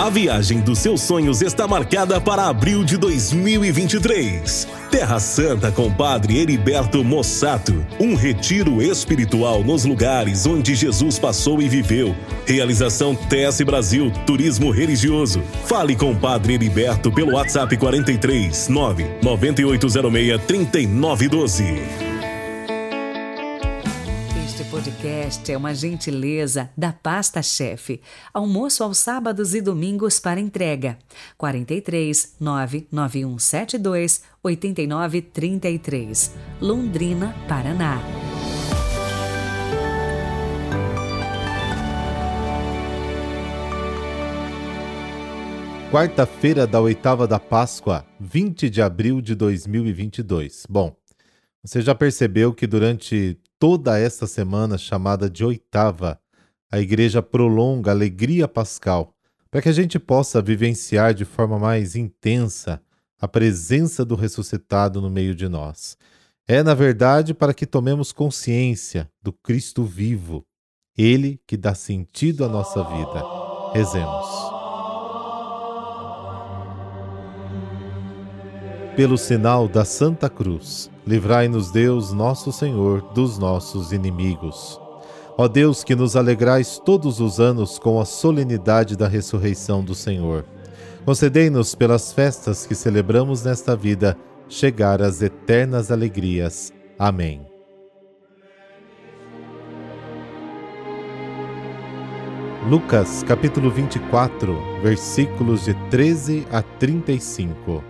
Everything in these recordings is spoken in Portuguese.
A viagem dos seus sonhos está marcada para abril de 2023. Terra Santa com Padre Heriberto Mossato. Um retiro espiritual nos lugares onde Jesus passou e viveu. Realização TS Brasil Turismo Religioso. Fale com Padre Heriberto pelo WhatsApp 43 9 9806 3912 podcast é uma gentileza da Pasta Chefe. Almoço aos sábados e domingos para entrega. 43 99172 8933. Londrina, Paraná. Quarta-feira da oitava da Páscoa, 20 de abril de 2022. Bom, você já percebeu que durante toda esta semana chamada de oitava, a igreja prolonga a alegria pascal para que a gente possa vivenciar de forma mais intensa a presença do ressuscitado no meio de nós. É, na verdade, para que tomemos consciência do Cristo vivo, Ele que dá sentido à nossa vida. Rezemos. Pelo sinal da Santa Cruz, livrai-nos Deus, nosso Senhor, dos nossos inimigos. Ó Deus, que nos alegrais todos os anos com a solenidade da ressurreição do Senhor, concedei-nos pelas festas que celebramos nesta vida chegar às eternas alegrias. Amém. Lucas capítulo 24, versículos de 13 a 35.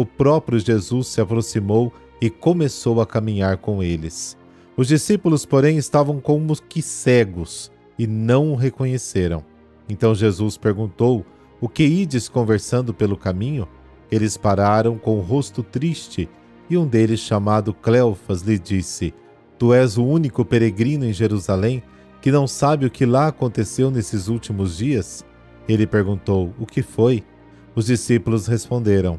o próprio Jesus se aproximou e começou a caminhar com eles. Os discípulos, porém, estavam como que cegos e não o reconheceram. Então Jesus perguntou: O que ides conversando pelo caminho? Eles pararam com o rosto triste, e um deles, chamado Cleofas, lhe disse: Tu és o único peregrino em Jerusalém que não sabe o que lá aconteceu nesses últimos dias? Ele perguntou: O que foi? Os discípulos responderam: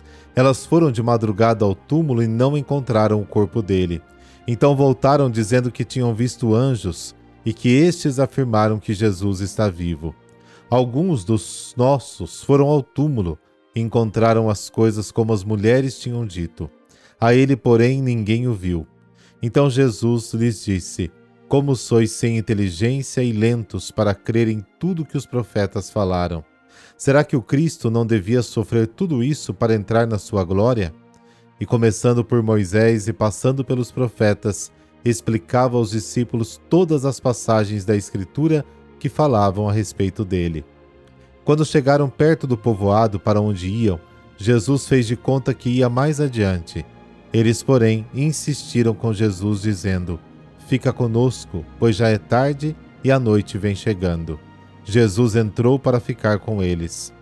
elas foram de madrugada ao túmulo e não encontraram o corpo dele. Então voltaram dizendo que tinham visto anjos e que estes afirmaram que Jesus está vivo. Alguns dos nossos foram ao túmulo e encontraram as coisas como as mulheres tinham dito. A ele, porém, ninguém o viu. Então Jesus lhes disse: Como sois sem inteligência e lentos para crer em tudo que os profetas falaram? Será que o Cristo não devia sofrer tudo isso para entrar na sua glória? E começando por Moisés e passando pelos profetas, explicava aos discípulos todas as passagens da Escritura que falavam a respeito dele. Quando chegaram perto do povoado para onde iam, Jesus fez de conta que ia mais adiante. Eles, porém, insistiram com Jesus, dizendo: Fica conosco, pois já é tarde e a noite vem chegando. Jesus entrou para ficar com eles.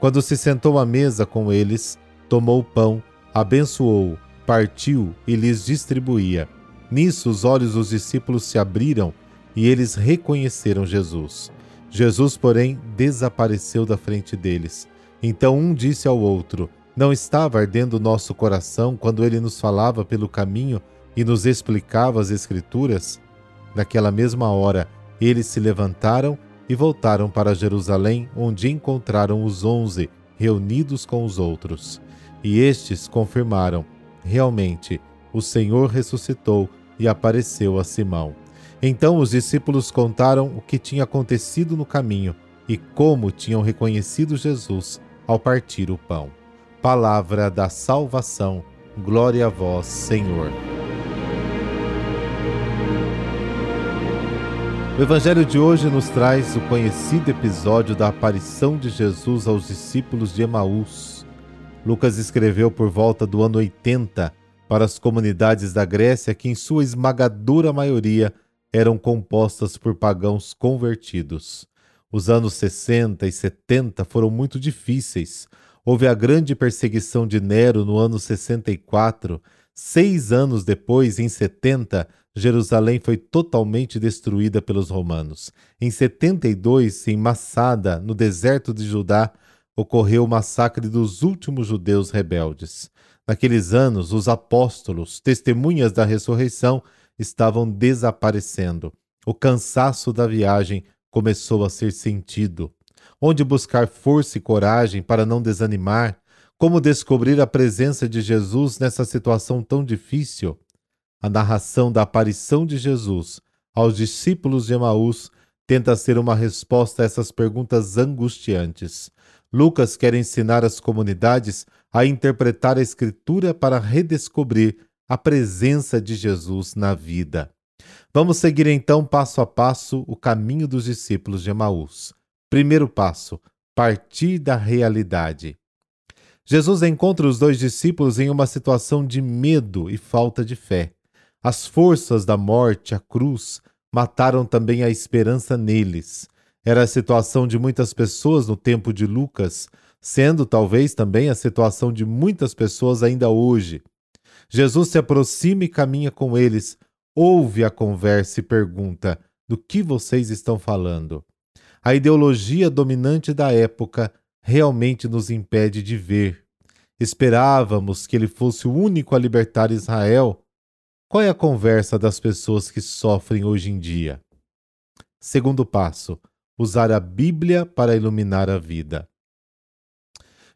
Quando se sentou à mesa com eles, tomou o pão, abençoou, partiu e lhes distribuía. Nisso os olhos dos discípulos se abriram e eles reconheceram Jesus. Jesus, porém, desapareceu da frente deles. Então um disse ao outro: Não estava ardendo nosso coração quando ele nos falava pelo caminho e nos explicava as Escrituras? Naquela mesma hora, eles se levantaram e voltaram para Jerusalém, onde encontraram os onze reunidos com os outros. E estes confirmaram: realmente, o Senhor ressuscitou e apareceu a Simão. Então os discípulos contaram o que tinha acontecido no caminho e como tinham reconhecido Jesus ao partir o pão. palavra da salvação. Glória a vós, Senhor. O Evangelho de hoje nos traz o conhecido episódio da aparição de Jesus aos discípulos de Emaús. Lucas escreveu por volta do ano 80 para as comunidades da Grécia que, em sua esmagadora maioria, eram compostas por pagãos convertidos. Os anos 60 e 70 foram muito difíceis. Houve a grande perseguição de Nero no ano 64. Seis anos depois, em 70, Jerusalém foi totalmente destruída pelos romanos. Em 72, em Massada, no deserto de Judá, ocorreu o massacre dos últimos judeus rebeldes. Naqueles anos, os apóstolos, testemunhas da ressurreição, estavam desaparecendo. O cansaço da viagem começou a ser sentido. Onde buscar força e coragem para não desanimar? Como descobrir a presença de Jesus nessa situação tão difícil? A narração da aparição de Jesus aos discípulos de Emaús tenta ser uma resposta a essas perguntas angustiantes. Lucas quer ensinar as comunidades a interpretar a Escritura para redescobrir a presença de Jesus na vida. Vamos seguir então passo a passo o caminho dos discípulos de Emaús. Primeiro passo: partir da realidade. Jesus encontra os dois discípulos em uma situação de medo e falta de fé. As forças da morte, a cruz, mataram também a esperança neles. Era a situação de muitas pessoas no tempo de Lucas, sendo talvez também a situação de muitas pessoas ainda hoje. Jesus se aproxima e caminha com eles, ouve a conversa e pergunta: do que vocês estão falando? A ideologia dominante da época realmente nos impede de ver. Esperávamos que ele fosse o único a libertar Israel, qual é a conversa das pessoas que sofrem hoje em dia? Segundo passo: usar a Bíblia para iluminar a vida.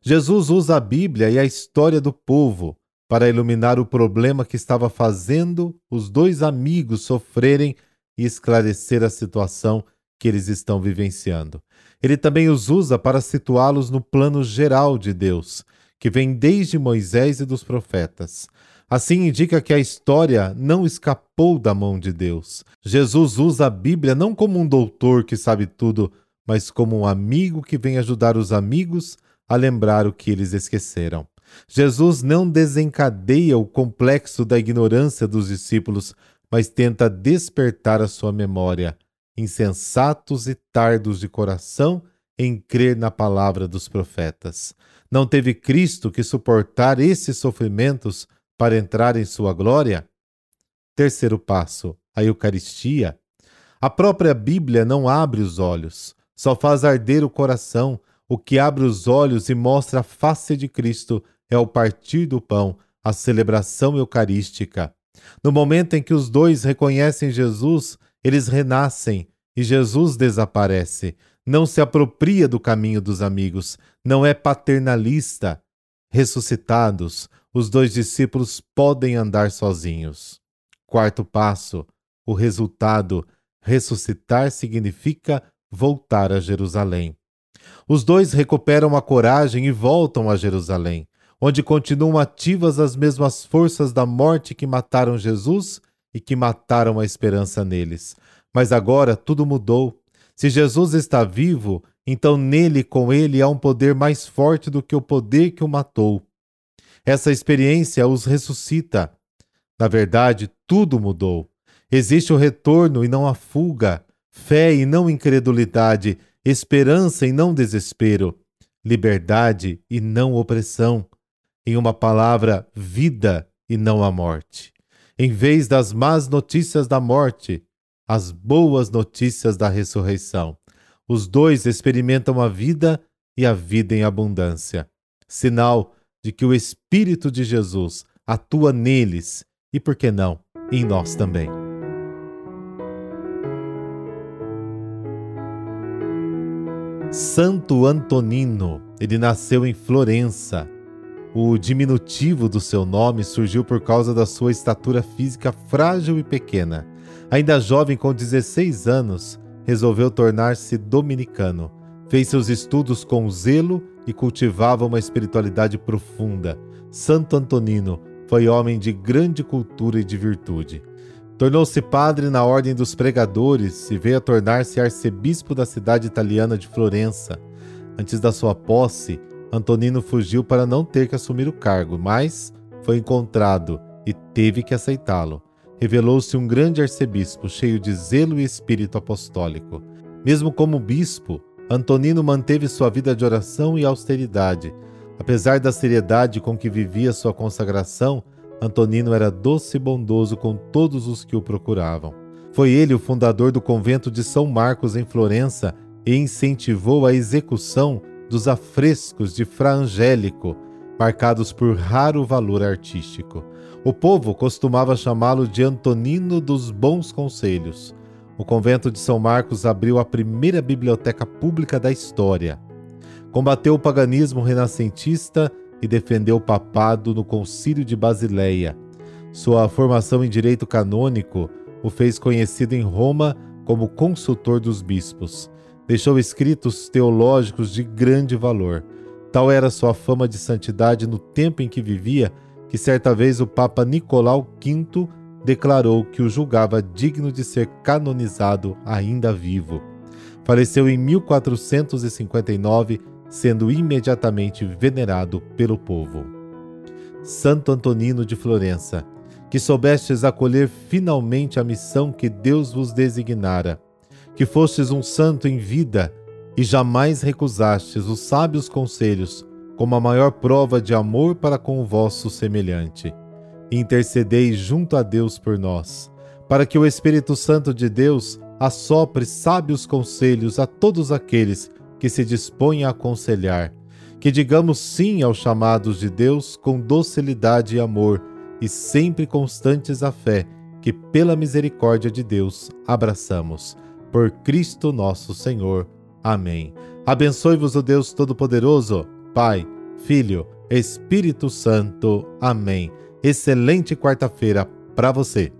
Jesus usa a Bíblia e a história do povo para iluminar o problema que estava fazendo os dois amigos sofrerem e esclarecer a situação que eles estão vivenciando. Ele também os usa para situá-los no plano geral de Deus, que vem desde Moisés e dos profetas. Assim indica que a história não escapou da mão de Deus. Jesus usa a Bíblia não como um doutor que sabe tudo, mas como um amigo que vem ajudar os amigos a lembrar o que eles esqueceram. Jesus não desencadeia o complexo da ignorância dos discípulos, mas tenta despertar a sua memória, insensatos e tardos de coração em crer na palavra dos profetas. Não teve Cristo que suportar esses sofrimentos para entrar em sua glória? Terceiro passo, a Eucaristia. A própria Bíblia não abre os olhos, só faz arder o coração. O que abre os olhos e mostra a face de Cristo é o partir do pão, a celebração eucarística. No momento em que os dois reconhecem Jesus, eles renascem e Jesus desaparece. Não se apropria do caminho dos amigos, não é paternalista. Ressuscitados, os dois discípulos podem andar sozinhos. Quarto passo: o resultado. Ressuscitar significa voltar a Jerusalém. Os dois recuperam a coragem e voltam a Jerusalém, onde continuam ativas as mesmas forças da morte que mataram Jesus e que mataram a esperança neles. Mas agora tudo mudou. Se Jesus está vivo, então nele com ele há um poder mais forte do que o poder que o matou. Essa experiência os ressuscita. Na verdade, tudo mudou. Existe o retorno e não a fuga, fé e não incredulidade, esperança e não desespero, liberdade e não opressão. Em uma palavra, vida e não a morte. Em vez das más notícias da morte, as boas notícias da ressurreição. Os dois experimentam a vida e a vida em abundância. Sinal de que o Espírito de Jesus atua neles e, por que não, em nós também. Santo Antonino, ele nasceu em Florença. O diminutivo do seu nome surgiu por causa da sua estatura física frágil e pequena. Ainda jovem, com 16 anos, resolveu tornar-se dominicano Fez seus estudos com zelo e cultivava uma espiritualidade profunda. Santo Antonino foi homem de grande cultura e de virtude. Tornou-se padre na Ordem dos Pregadores e veio a tornar-se arcebispo da cidade italiana de Florença. Antes da sua posse, Antonino fugiu para não ter que assumir o cargo, mas foi encontrado e teve que aceitá-lo. Revelou-se um grande arcebispo, cheio de zelo e espírito apostólico. Mesmo como bispo, Antonino manteve sua vida de oração e austeridade. Apesar da seriedade com que vivia sua consagração, Antonino era doce e bondoso com todos os que o procuravam. Foi ele o fundador do convento de São Marcos em Florença e incentivou a execução dos afrescos de Fra Angélico, marcados por raro valor artístico. O povo costumava chamá-lo de Antonino dos Bons Conselhos. O convento de São Marcos abriu a primeira biblioteca pública da história. Combateu o paganismo renascentista e defendeu o papado no Concílio de Basileia. Sua formação em direito canônico o fez conhecido em Roma como consultor dos bispos. Deixou escritos teológicos de grande valor. Tal era sua fama de santidade no tempo em que vivia, que certa vez o Papa Nicolau V declarou que o julgava digno de ser canonizado ainda vivo. Faleceu em 1459 sendo imediatamente venerado pelo povo. Santo Antonino de Florença, que soubestes acolher finalmente a missão que Deus vos designara, que fostes um santo em vida e jamais recusastes os sábios conselhos como a maior prova de amor para com o vosso semelhante. Intercedei junto a Deus por nós, para que o Espírito Santo de Deus assopre sábios conselhos a todos aqueles que se dispõe a aconselhar, que digamos sim aos chamados de Deus com docilidade e amor, e sempre constantes à fé, que pela misericórdia de Deus abraçamos. Por Cristo nosso Senhor. Amém. Abençoe-vos o Deus Todo-Poderoso, Pai, Filho, Espírito Santo. Amém. Excelente quarta-feira para você.